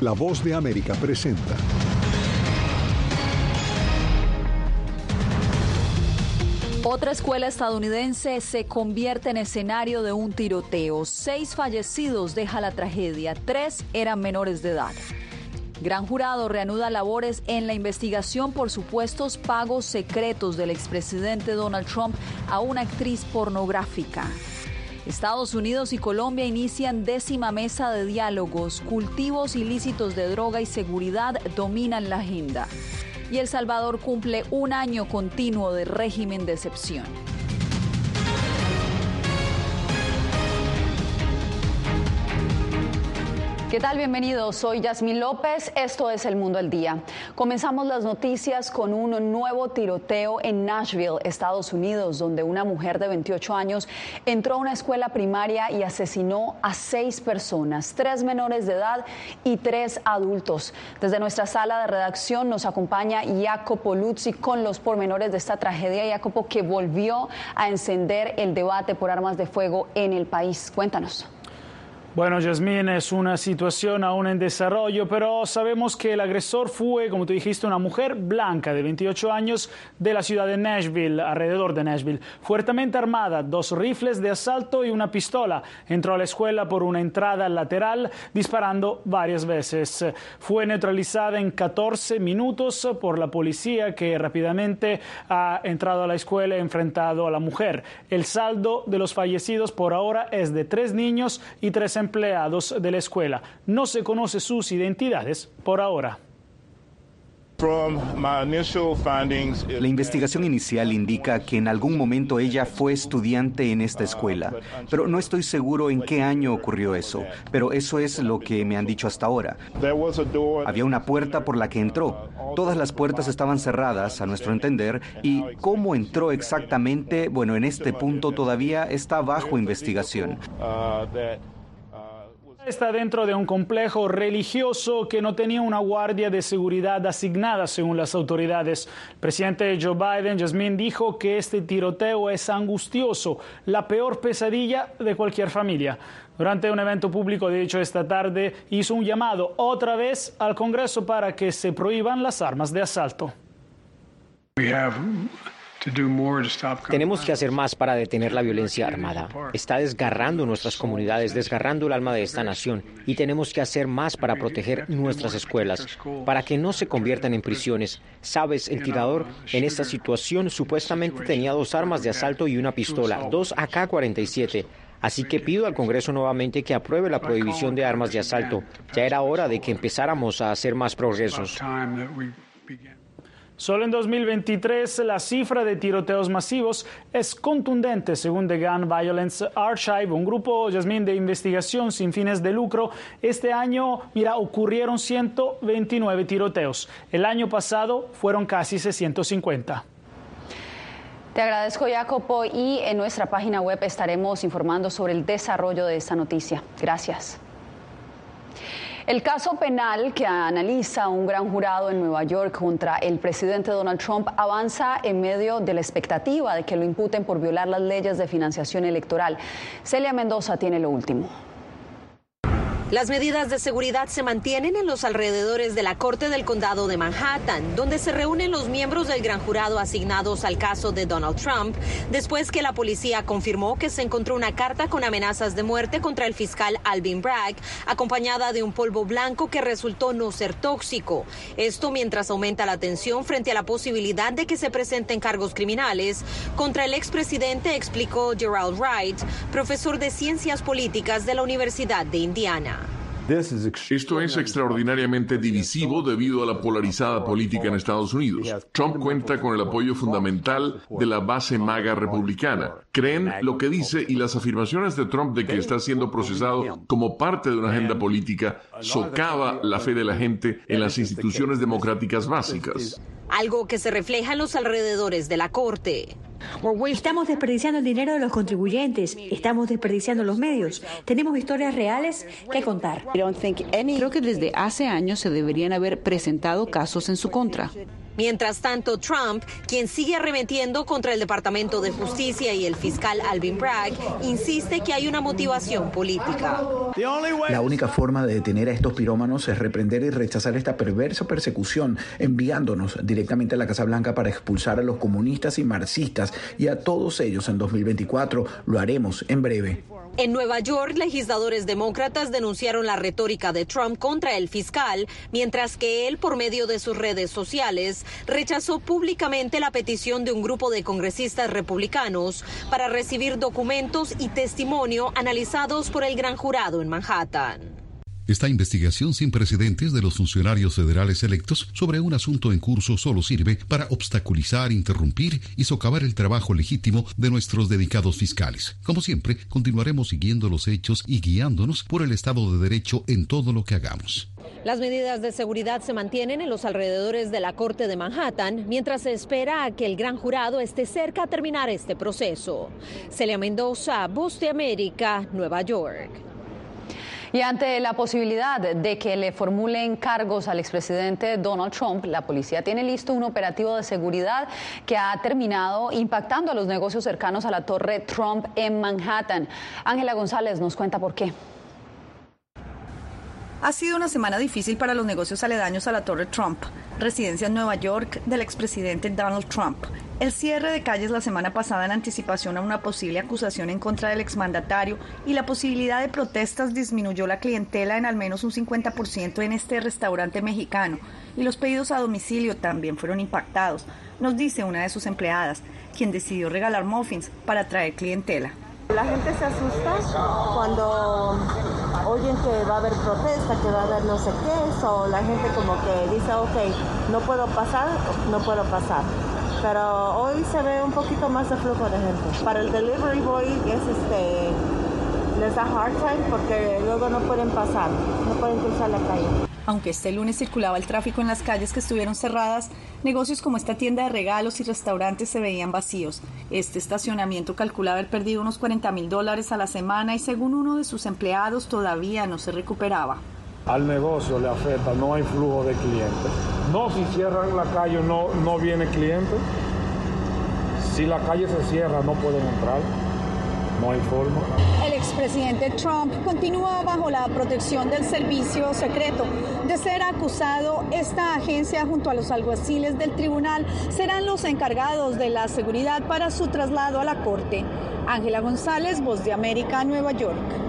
La voz de América presenta. Otra escuela estadounidense se convierte en escenario de un tiroteo. Seis fallecidos deja la tragedia, tres eran menores de edad. Gran Jurado reanuda labores en la investigación por supuestos pagos secretos del expresidente Donald Trump a una actriz pornográfica. Estados Unidos y Colombia inician décima mesa de diálogos. Cultivos ilícitos de droga y seguridad dominan la agenda. Y El Salvador cumple un año continuo de régimen de excepción. ¿Qué tal? Bienvenidos. Soy Yasmín López. Esto es El Mundo al Día. Comenzamos las noticias con un nuevo tiroteo en Nashville, Estados Unidos, donde una mujer de 28 años entró a una escuela primaria y asesinó a seis personas, tres menores de edad y tres adultos. Desde nuestra sala de redacción nos acompaña Jacopo Luzzi con los pormenores de esta tragedia. Jacopo, que volvió a encender el debate por armas de fuego en el país. Cuéntanos. Bueno, Yasmín, es una situación aún en desarrollo, pero sabemos que el agresor fue, como tú dijiste, una mujer blanca de 28 años de la ciudad de Nashville, alrededor de Nashville, fuertemente armada, dos rifles de asalto y una pistola. Entró a la escuela por una entrada lateral, disparando varias veces. Fue neutralizada en 14 minutos por la policía que rápidamente ha entrado a la escuela y enfrentado a la mujer. El saldo de los fallecidos por ahora es de tres niños y tres empleados de la escuela. No se conoce sus identidades por ahora. La investigación inicial indica que en algún momento ella fue estudiante en esta escuela, pero no estoy seguro en qué año ocurrió eso, pero eso es lo que me han dicho hasta ahora. Había una puerta por la que entró. Todas las puertas estaban cerradas, a nuestro entender, y cómo entró exactamente, bueno, en este punto todavía está bajo investigación está dentro de un complejo religioso que no tenía una guardia de seguridad asignada según las autoridades. El presidente Joe Biden, Jasmine, dijo que este tiroteo es angustioso, la peor pesadilla de cualquier familia. Durante un evento público, de hecho, esta tarde hizo un llamado otra vez al Congreso para que se prohíban las armas de asalto. Tenemos que hacer más para detener la violencia armada. Está desgarrando nuestras comunidades, desgarrando el alma de esta nación. y tenemos que hacer más para proteger nuestras escuelas, para que no se conviertan en prisiones. Sabes, el tirador en esta situación supuestamente tenía dos armas de asalto y una pistola, dos AK-47. Así que pido al Congreso nuevamente que apruebe la prohibición de armas de asalto. Ya era hora de que empezáramos a hacer más progresos. Solo en 2023 la cifra de tiroteos masivos es contundente, según The Gun Violence Archive, un grupo, Yasmín, de investigación sin fines de lucro. Este año, mira, ocurrieron 129 tiroteos. El año pasado fueron casi 650. Te agradezco, Jacopo, y en nuestra página web estaremos informando sobre el desarrollo de esta noticia. Gracias. El caso penal que analiza un gran jurado en Nueva York contra el presidente Donald Trump avanza en medio de la expectativa de que lo imputen por violar las leyes de financiación electoral. Celia Mendoza tiene lo último. Las medidas de seguridad se mantienen en los alrededores de la Corte del Condado de Manhattan, donde se reúnen los miembros del gran jurado asignados al caso de Donald Trump, después que la policía confirmó que se encontró una carta con amenazas de muerte contra el fiscal Alvin Bragg, acompañada de un polvo blanco que resultó no ser tóxico. Esto mientras aumenta la tensión frente a la posibilidad de que se presenten cargos criminales contra el expresidente, explicó Gerald Wright, profesor de ciencias políticas de la Universidad de Indiana. Esto es extraordinariamente divisivo debido a la polarizada política en Estados Unidos. Trump cuenta con el apoyo fundamental de la base maga republicana. Creen lo que dice y las afirmaciones de Trump de que está siendo procesado como parte de una agenda política socava la fe de la gente en las instituciones democráticas básicas. Algo que se refleja en los alrededores de la Corte. Estamos desperdiciando el dinero de los contribuyentes, estamos desperdiciando los medios. Tenemos historias reales que contar. Creo que desde hace años se deberían haber presentado casos en su contra. Mientras tanto, Trump, quien sigue arremetiendo contra el Departamento de Justicia y el fiscal Alvin Bragg, insiste que hay una motivación política. La única forma de detener a estos pirómanos es reprender y rechazar esta perversa persecución, enviándonos directamente a la Casa Blanca para expulsar a los comunistas y marxistas y a todos ellos en 2024. Lo haremos en breve. En Nueva York, legisladores demócratas denunciaron la retórica de Trump contra el fiscal, mientras que él, por medio de sus redes sociales, rechazó públicamente la petición de un grupo de congresistas republicanos para recibir documentos y testimonio analizados por el gran jurado en Manhattan. Esta investigación sin precedentes de los funcionarios federales electos sobre un asunto en curso solo sirve para obstaculizar, interrumpir y socavar el trabajo legítimo de nuestros dedicados fiscales. Como siempre, continuaremos siguiendo los hechos y guiándonos por el Estado de Derecho en todo lo que hagamos. Las medidas de seguridad se mantienen en los alrededores de la Corte de Manhattan mientras se espera a que el gran jurado esté cerca a terminar este proceso. Celia Mendoza, Voz de América, Nueva York. Y ante la posibilidad de que le formulen cargos al expresidente Donald Trump, la policía tiene listo un operativo de seguridad que ha terminado impactando a los negocios cercanos a la Torre Trump en Manhattan. Ángela González nos cuenta por qué. Ha sido una semana difícil para los negocios aledaños a la Torre Trump, residencia en Nueva York del expresidente Donald Trump. El cierre de calles la semana pasada en anticipación a una posible acusación en contra del exmandatario y la posibilidad de protestas disminuyó la clientela en al menos un 50% en este restaurante mexicano y los pedidos a domicilio también fueron impactados, nos dice una de sus empleadas, quien decidió regalar muffins para atraer clientela. La gente se asusta cuando oyen que va a haber protesta, que va a haber no sé qué, o la gente como que dice, ok, no puedo pasar, no puedo pasar. Pero hoy se ve un poquito más de flujo de gente. Para el delivery boy es este, les da hard time porque luego no pueden pasar, no pueden cruzar la calle. Aunque este lunes circulaba el tráfico en las calles que estuvieron cerradas, negocios como esta tienda de regalos y restaurantes se veían vacíos. Este estacionamiento calcula haber perdido unos 40 mil dólares a la semana y según uno de sus empleados todavía no se recuperaba. Al negocio le afecta, no hay flujo de clientes. No, si cierran la calle no, no viene cliente. Si la calle se cierra no pueden entrar. No hay forma. El expresidente Trump continúa bajo la protección del servicio secreto. De ser acusado, esta agencia junto a los alguaciles del tribunal serán los encargados de la seguridad para su traslado a la corte. Ángela González, Voz de América, Nueva York.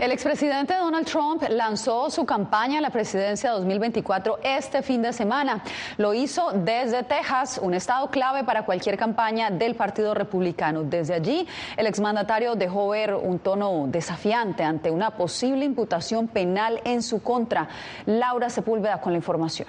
El expresidente Donald Trump lanzó su campaña a la presidencia 2024 este fin de semana. Lo hizo desde Texas, un estado clave para cualquier campaña del Partido Republicano. Desde allí, el exmandatario dejó ver un tono desafiante ante una posible imputación penal en su contra. Laura Sepúlveda con la información.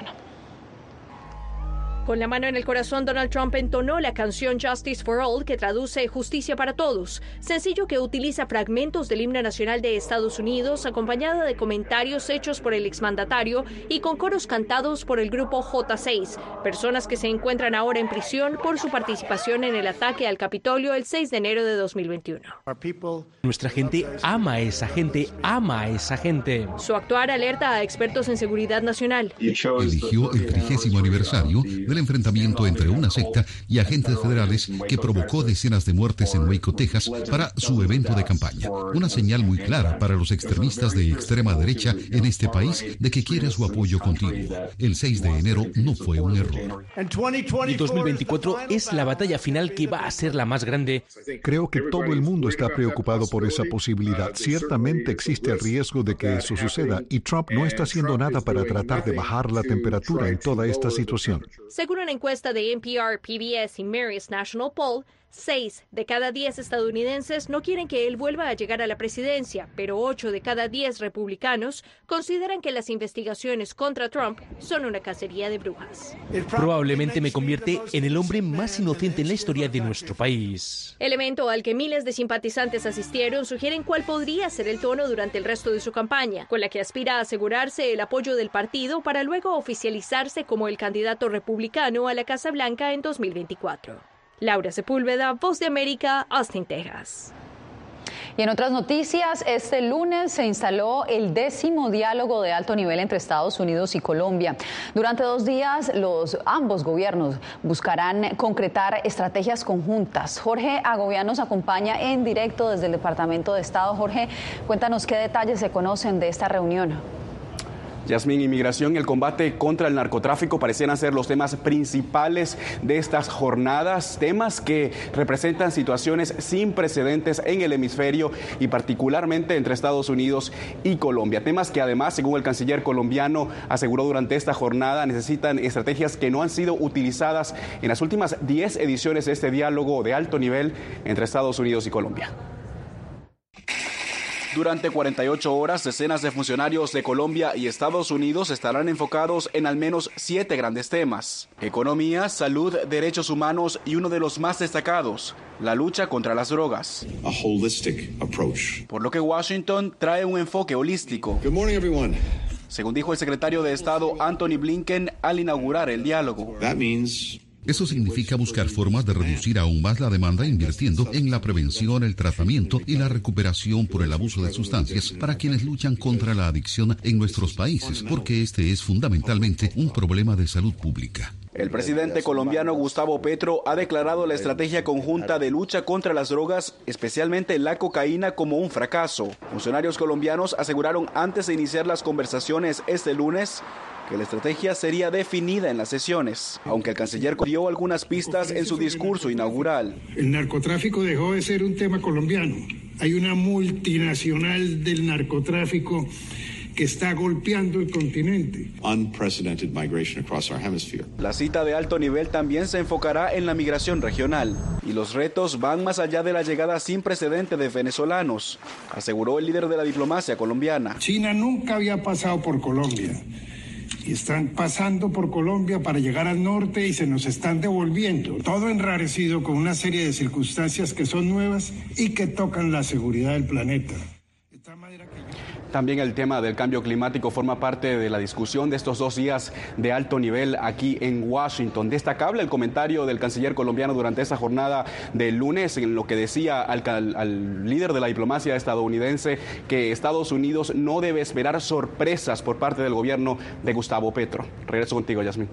Con la mano en el corazón, Donald Trump entonó la canción Justice for All, que traduce Justicia para Todos, sencillo que utiliza fragmentos del himno nacional de Estados Unidos, acompañada de comentarios hechos por el exmandatario y con coros cantados por el grupo J6, personas que se encuentran ahora en prisión por su participación en el ataque al Capitolio el 6 de enero de 2021. Nuestra gente ama a esa gente, ama a esa gente. Su actuar alerta a expertos en seguridad nacional. Eligió el trigésimo aniversario del enfrentamiento entre una secta y agentes federales que provocó decenas de muertes en Waco, Texas, para su evento de campaña. Una señal muy clara para los extremistas de extrema derecha en este país de que quiere su apoyo continuo. El 6 de enero no fue un error. Y 2024 es la batalla final que va a ser la más grande. Creo que todo el mundo está preocupado por esa posibilidad. Ciertamente existe el riesgo de que eso suceda y Trump no está haciendo nada para tratar de bajar la temperatura en toda esta situación. Según una encuesta de NPR, PBS y Marist National Poll, Seis de cada diez estadounidenses no quieren que él vuelva a llegar a la presidencia, pero ocho de cada diez republicanos consideran que las investigaciones contra Trump son una cacería de brujas. Probablemente me convierte en el hombre más inocente en la historia de nuestro país. El evento al que miles de simpatizantes asistieron sugieren cuál podría ser el tono durante el resto de su campaña, con la que aspira a asegurarse el apoyo del partido para luego oficializarse como el candidato republicano a la Casa Blanca en 2024. Laura Sepúlveda, Voz de América, Austin, Texas. Y en otras noticias, este lunes se instaló el décimo diálogo de alto nivel entre Estados Unidos y Colombia. Durante dos días, los ambos gobiernos buscarán concretar estrategias conjuntas. Jorge Agobiano nos acompaña en directo desde el Departamento de Estado. Jorge, cuéntanos qué detalles se conocen de esta reunión. Yasmín, inmigración y el combate contra el narcotráfico parecieran ser los temas principales de estas jornadas, temas que representan situaciones sin precedentes en el hemisferio y particularmente entre Estados Unidos y Colombia. Temas que además, según el canciller colombiano aseguró durante esta jornada, necesitan estrategias que no han sido utilizadas en las últimas 10 ediciones de este diálogo de alto nivel entre Estados Unidos y Colombia. Durante 48 horas, decenas de funcionarios de Colombia y Estados Unidos estarán enfocados en al menos siete grandes temas. Economía, salud, derechos humanos y uno de los más destacados, la lucha contra las drogas. Por lo que Washington trae un enfoque holístico. Según dijo el secretario de Estado Anthony Blinken al inaugurar el diálogo. Eso significa buscar formas de reducir aún más la demanda invirtiendo en la prevención, el tratamiento y la recuperación por el abuso de sustancias para quienes luchan contra la adicción en nuestros países, porque este es fundamentalmente un problema de salud pública. El presidente colombiano Gustavo Petro ha declarado la estrategia conjunta de lucha contra las drogas, especialmente la cocaína, como un fracaso. Funcionarios colombianos aseguraron antes de iniciar las conversaciones este lunes que la estrategia sería definida en las sesiones, aunque el canciller dio algunas pistas en su discurso inaugural. El narcotráfico dejó de ser un tema colombiano. Hay una multinacional del narcotráfico que está golpeando el continente. La cita de alto nivel también se enfocará en la migración regional y los retos van más allá de la llegada sin precedente de venezolanos, aseguró el líder de la diplomacia colombiana. China nunca había pasado por Colombia y están pasando por Colombia para llegar al norte y se nos están devolviendo. Todo enrarecido con una serie de circunstancias que son nuevas y que tocan la seguridad del planeta. También el tema del cambio climático forma parte de la discusión de estos dos días de alto nivel aquí en Washington. Destacable el comentario del canciller colombiano durante esa jornada del lunes en lo que decía al, al líder de la diplomacia estadounidense que Estados Unidos no debe esperar sorpresas por parte del gobierno de Gustavo Petro. Regreso contigo, Yasmín.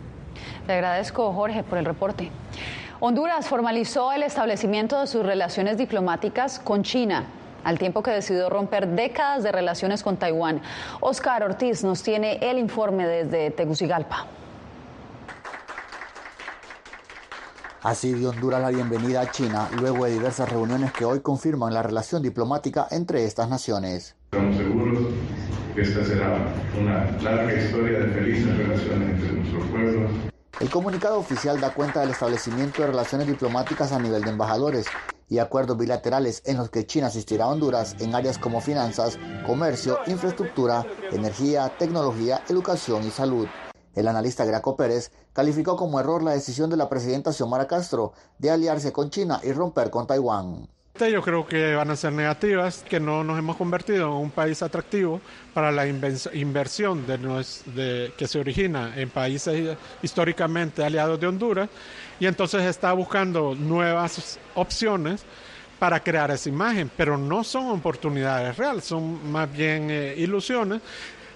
Te agradezco, Jorge, por el reporte. Honduras formalizó el establecimiento de sus relaciones diplomáticas con China al tiempo que decidió romper décadas de relaciones con Taiwán. Oscar Ortiz nos tiene el informe desde Tegucigalpa. Así dio Honduras la bienvenida a China luego de diversas reuniones que hoy confirman la relación diplomática entre estas naciones. Estamos seguros que esta será una larga historia de felices relaciones entre nuestros pueblos. El comunicado oficial da cuenta del establecimiento de relaciones diplomáticas a nivel de embajadores y acuerdos bilaterales en los que China asistirá a Honduras en áreas como finanzas, comercio, infraestructura, energía, tecnología, educación y salud. El analista Graco Pérez calificó como error la decisión de la presidenta Xiomara Castro de aliarse con China y romper con Taiwán. Yo creo que van a ser negativas, que no nos hemos convertido en un país atractivo para la inversión de, que se origina en países históricamente aliados de Honduras y entonces está buscando nuevas opciones para crear esa imagen, pero no son oportunidades reales, son más bien eh, ilusiones,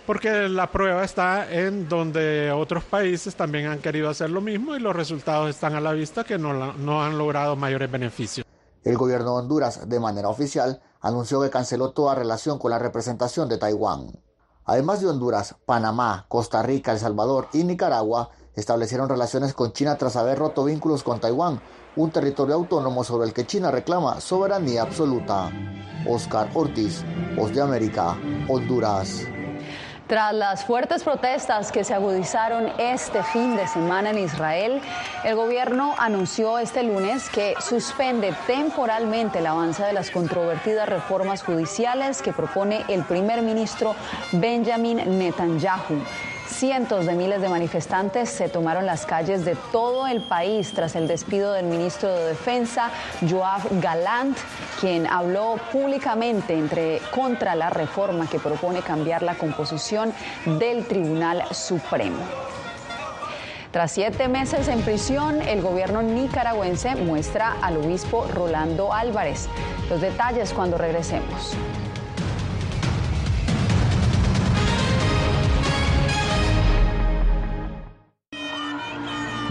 porque la prueba está en donde otros países también han querido hacer lo mismo y los resultados están a la vista que no han logrado mayores beneficios. El gobierno de Honduras, de manera oficial, anunció que canceló toda relación con la representación de Taiwán. Además de Honduras, Panamá, Costa Rica, El Salvador y Nicaragua establecieron relaciones con China tras haber roto vínculos con Taiwán, un territorio autónomo sobre el que China reclama soberanía absoluta. Oscar Ortiz, Voz de América, Honduras. Tras las fuertes protestas que se agudizaron este fin de semana en Israel, el gobierno anunció este lunes que suspende temporalmente el avance de las controvertidas reformas judiciales que propone el primer ministro Benjamin Netanyahu. Cientos de miles de manifestantes se tomaron las calles de todo el país tras el despido del ministro de Defensa, Joab Galant, quien habló públicamente entre, contra la reforma que propone cambiar la composición del Tribunal Supremo. Tras siete meses en prisión, el gobierno nicaragüense muestra al obispo Rolando Álvarez. Los detalles cuando regresemos.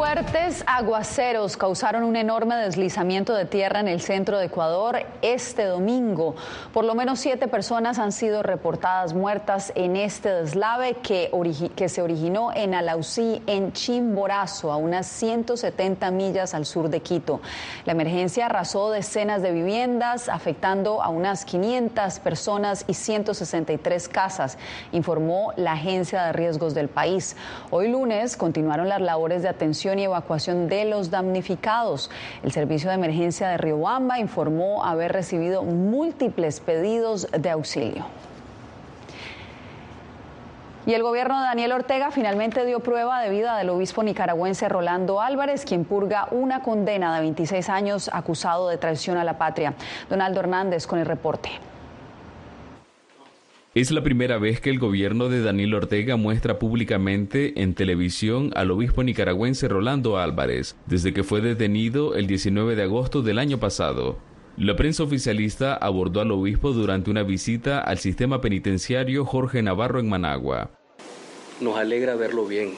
Fuertes aguaceros causaron un enorme deslizamiento de tierra en el centro de Ecuador este domingo. Por lo menos siete personas han sido reportadas muertas en este deslave que, que se originó en Alausí, en Chimborazo, a unas 170 millas al sur de Quito. La emergencia arrasó decenas de viviendas, afectando a unas 500 personas y 163 casas, informó la Agencia de Riesgos del país. Hoy lunes continuaron las labores de atención y evacuación de los damnificados. El Servicio de Emergencia de Riobamba informó haber recibido múltiples pedidos de auxilio. Y el gobierno de Daniel Ortega finalmente dio prueba de vida del obispo nicaragüense Rolando Álvarez, quien purga una condena de 26 años acusado de traición a la patria. Donaldo Hernández con el reporte. Es la primera vez que el gobierno de Daniel Ortega muestra públicamente en televisión al obispo nicaragüense Rolando Álvarez, desde que fue detenido el 19 de agosto del año pasado. La prensa oficialista abordó al obispo durante una visita al sistema penitenciario Jorge Navarro en Managua. Nos alegra verlo bien.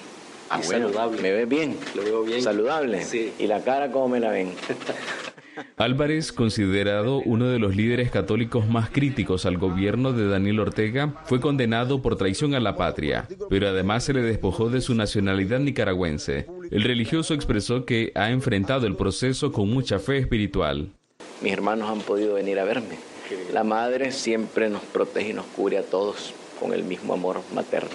Ah, bueno, saludable. ¿Me ves bien? Lo veo bien. ¿Saludable? Sí. ¿Y la cara cómo me la ven? Álvarez, considerado uno de los líderes católicos más críticos al gobierno de Daniel Ortega, fue condenado por traición a la patria, pero además se le despojó de su nacionalidad nicaragüense. El religioso expresó que ha enfrentado el proceso con mucha fe espiritual. Mis hermanos han podido venir a verme. La madre siempre nos protege y nos cubre a todos con el mismo amor materno.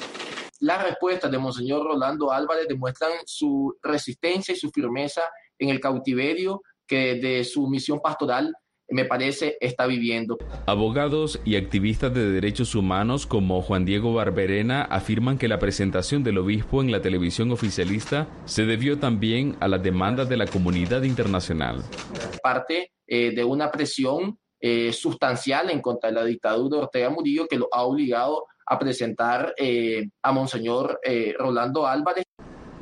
Las respuestas de Monseñor Rolando Álvarez demuestran su resistencia y su firmeza en el cautiverio que de su misión pastoral me parece está viviendo. Abogados y activistas de derechos humanos como Juan Diego Barberena afirman que la presentación del obispo en la televisión oficialista se debió también a las demandas de la comunidad internacional. Parte eh, de una presión eh, sustancial en contra de la dictadura de Ortega Murillo que lo ha obligado a presentar eh, a Monseñor Rolando Álvarez.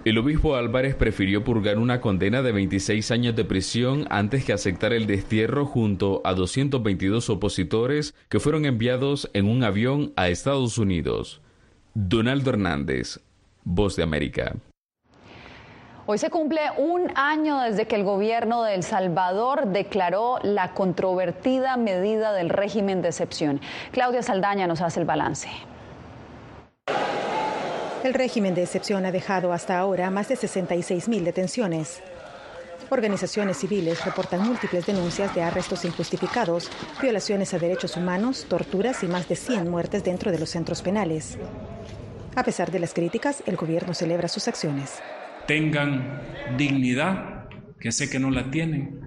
El obispo Álvarez prefirió purgar una condena de 26 años de prisión antes que aceptar el destierro junto a 222 opositores que fueron enviados en un avión a Estados Unidos. Donaldo Hernández, Voz de América. Hoy se cumple un año desde que el gobierno de El Salvador declaró la controvertida medida del régimen de excepción. Claudia Saldaña nos hace el balance. El régimen de excepción ha dejado hasta ahora más de 66 mil detenciones. Organizaciones civiles reportan múltiples denuncias de arrestos injustificados, violaciones a derechos humanos, torturas y más de 100 muertes dentro de los centros penales. A pesar de las críticas, el gobierno celebra sus acciones tengan dignidad, que sé que no la tienen,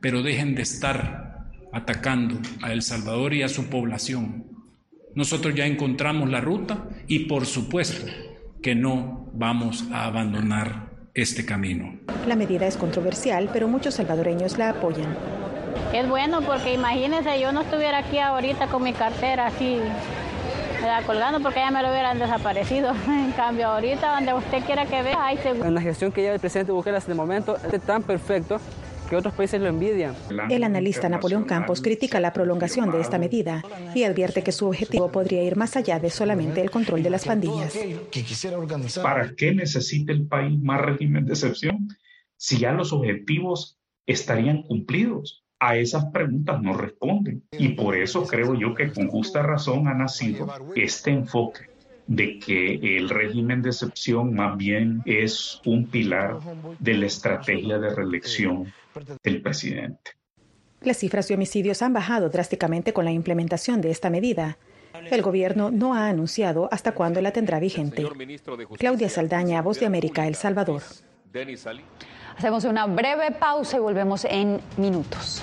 pero dejen de estar atacando a El Salvador y a su población. Nosotros ya encontramos la ruta y por supuesto que no vamos a abandonar este camino. La medida es controversial, pero muchos salvadoreños la apoyan. Es bueno porque imagínense, yo no estuviera aquí ahorita con mi cartera así colgando porque ya me lo hubieran desaparecido. En cambio, ahorita donde usted quiera que vea, hay En la gestión que lleva el presidente Bukele hasta el momento es tan perfecto que otros países lo envidian. El analista Napoleón Campos critica la prolongación de esta medida y advierte que su objetivo podría ir más allá de solamente el control de las pandillas. ¿Para qué necesita el país más régimen de excepción si ya los objetivos estarían cumplidos? a esas preguntas no responden. Y por eso creo yo que con justa razón ha nacido este enfoque de que el régimen de excepción más bien es un pilar de la estrategia de reelección del presidente. Las cifras de homicidios han bajado drásticamente con la implementación de esta medida. El gobierno no ha anunciado hasta cuándo la tendrá vigente. Claudia Saldaña, Voz de América, El Salvador. Hacemos una breve pausa y volvemos en minutos.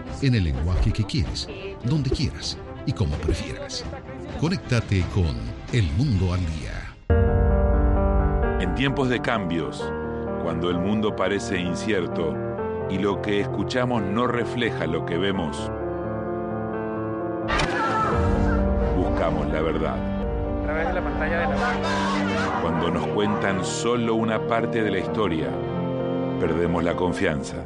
en el lenguaje que quieres donde quieras y como prefieras. Conéctate con El Mundo al Día. En tiempos de cambios, cuando el mundo parece incierto y lo que escuchamos no refleja lo que vemos, buscamos la verdad. A través de la pantalla de la... Cuando nos cuentan solo una parte de la historia, perdemos la confianza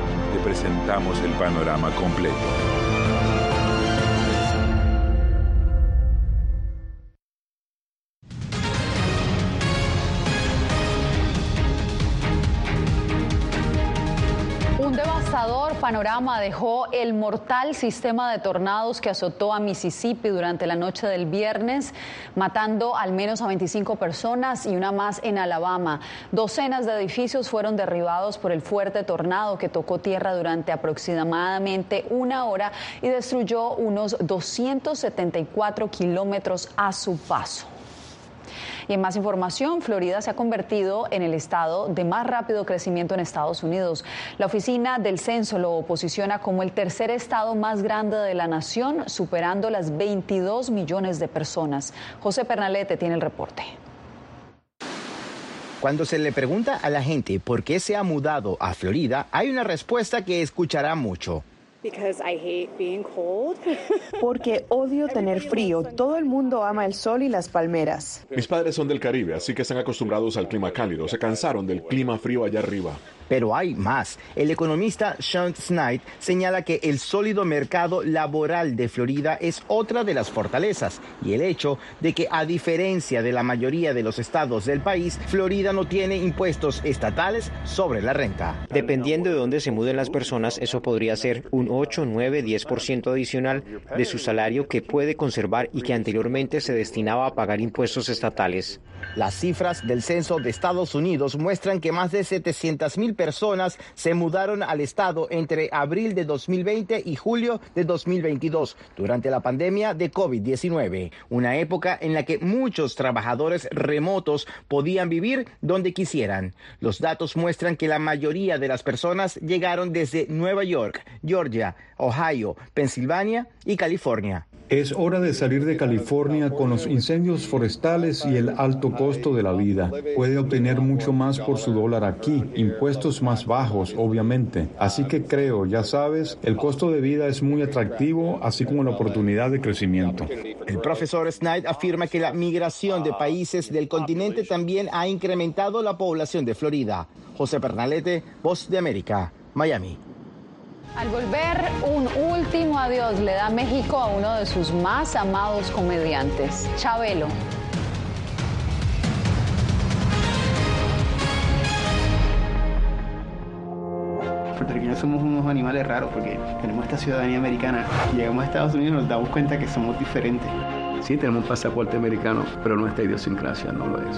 presentamos el panorama completo. Panorama dejó el mortal sistema de tornados que azotó a Mississippi durante la noche del viernes, matando al menos a 25 personas y una más en Alabama. Docenas de edificios fueron derribados por el fuerte tornado que tocó tierra durante aproximadamente una hora y destruyó unos 274 kilómetros a su paso. Y en más información, Florida se ha convertido en el estado de más rápido crecimiento en Estados Unidos. La oficina del censo lo posiciona como el tercer estado más grande de la nación, superando las 22 millones de personas. José Pernalete tiene el reporte. Cuando se le pregunta a la gente por qué se ha mudado a Florida, hay una respuesta que escuchará mucho. Porque odio tener frío. Todo el mundo ama el sol y las palmeras. Mis padres son del Caribe, así que están acostumbrados al clima cálido. Se cansaron del clima frío allá arriba. Pero hay más. El economista Sean Snyder señala que el sólido mercado laboral de Florida es otra de las fortalezas y el hecho de que a diferencia de la mayoría de los estados del país, Florida no tiene impuestos estatales sobre la renta. Dependiendo de dónde se muden las personas, eso podría ser un 8, 9, 10% adicional de su salario que puede conservar y que anteriormente se destinaba a pagar impuestos estatales. Las cifras del censo de Estados Unidos muestran que más de 700 mil personas se mudaron al estado entre abril de 2020 y julio de 2022 durante la pandemia de COVID-19, una época en la que muchos trabajadores remotos podían vivir donde quisieran. Los datos muestran que la mayoría de las personas llegaron desde Nueva York, Georgia, Ohio, Pensilvania y California. Es hora de salir de California con los incendios forestales y el alto costo de la vida. Puede obtener mucho más por su dólar aquí, impuestos más bajos, obviamente. Así que creo, ya sabes, el costo de vida es muy atractivo, así como la oportunidad de crecimiento. El profesor Snyder afirma que la migración de países del continente también ha incrementado la población de Florida. José Pernalete, Voz de América, Miami. Al volver, un último adiós le da México a uno de sus más amados comediantes, Chabelo. puertorriqueños somos unos animales raros porque tenemos esta ciudadanía americana. Llegamos a Estados Unidos y nos damos cuenta que somos diferentes. Sí, tenemos un pasaporte americano, pero nuestra idiosincrasia no lo es.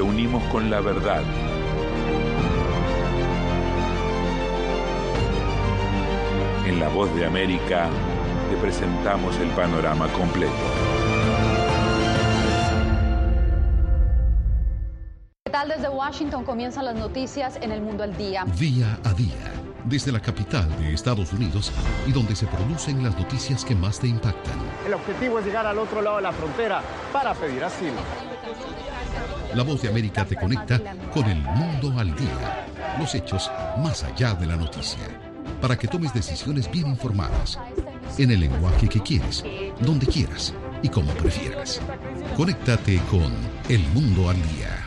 lo unimos con la verdad. En La Voz de América te presentamos el panorama completo. ¿Qué tal desde Washington comienzan las noticias en el mundo al día? Día a día, desde la capital de Estados Unidos y donde se producen las noticias que más te impactan. El objetivo es llegar al otro lado de la frontera para pedir asilo. La voz de América te conecta con el mundo al día, los hechos más allá de la noticia, para que tomes decisiones bien informadas, en el lenguaje que quieres, donde quieras y como prefieras. Conéctate con El Mundo al Día.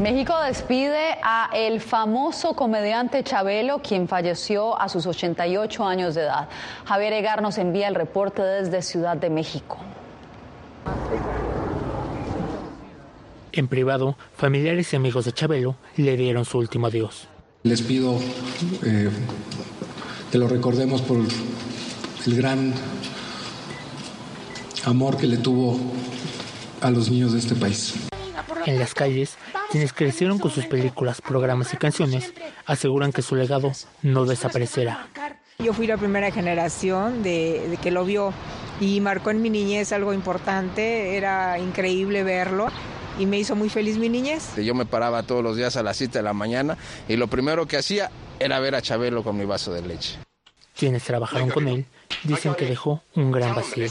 México despide a el famoso comediante Chabelo, quien falleció a sus 88 años de edad. Javier Egar nos envía el reporte desde Ciudad de México. En privado, familiares y amigos de Chabelo le dieron su último adiós. Les pido eh, que lo recordemos por el gran amor que le tuvo a los niños de este país. En las calles, quienes crecieron con sus películas, programas y canciones aseguran que su legado no desaparecerá. Yo fui la primera generación de, de, que lo vio y marcó en mi niñez algo importante, era increíble verlo y me hizo muy feliz mi niñez. Yo me paraba todos los días a las 7 de la mañana y lo primero que hacía era ver a Chabelo con mi vaso de leche. Quienes trabajaron con él dicen que dejó un gran vacío.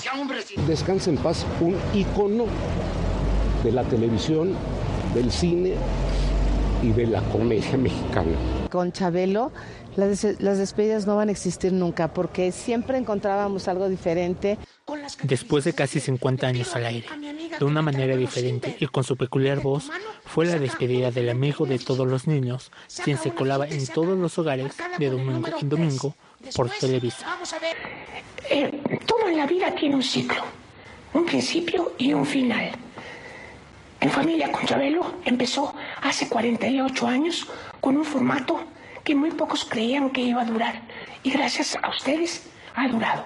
Descansa en paz, un ícono de la televisión, del cine y de la comedia mexicana. Con Chabelo las, las despedidas no van a existir nunca porque siempre encontrábamos algo diferente. Después de casi 50 años al aire, de una manera diferente y con su peculiar voz, fue la despedida del amigo de todos los niños, quien se colaba en todos los hogares de domingo en domingo por Televisa. Eh, todo en la vida tiene un ciclo, un principio y un final. En Familia con Chabelo empezó hace 48 años con un formato que muy pocos creían que iba a durar y gracias a ustedes ha durado.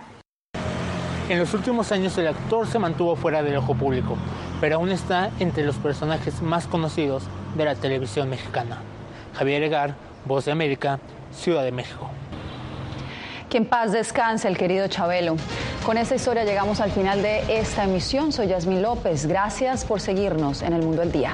En los últimos años el actor se mantuvo fuera del ojo público, pero aún está entre los personajes más conocidos de la televisión mexicana. Javier Egar, Voz de América, Ciudad de México. Que en paz descanse el querido Chabelo. Con esta historia llegamos al final de esta emisión. Soy Yasmín López. Gracias por seguirnos en el Mundo del Día.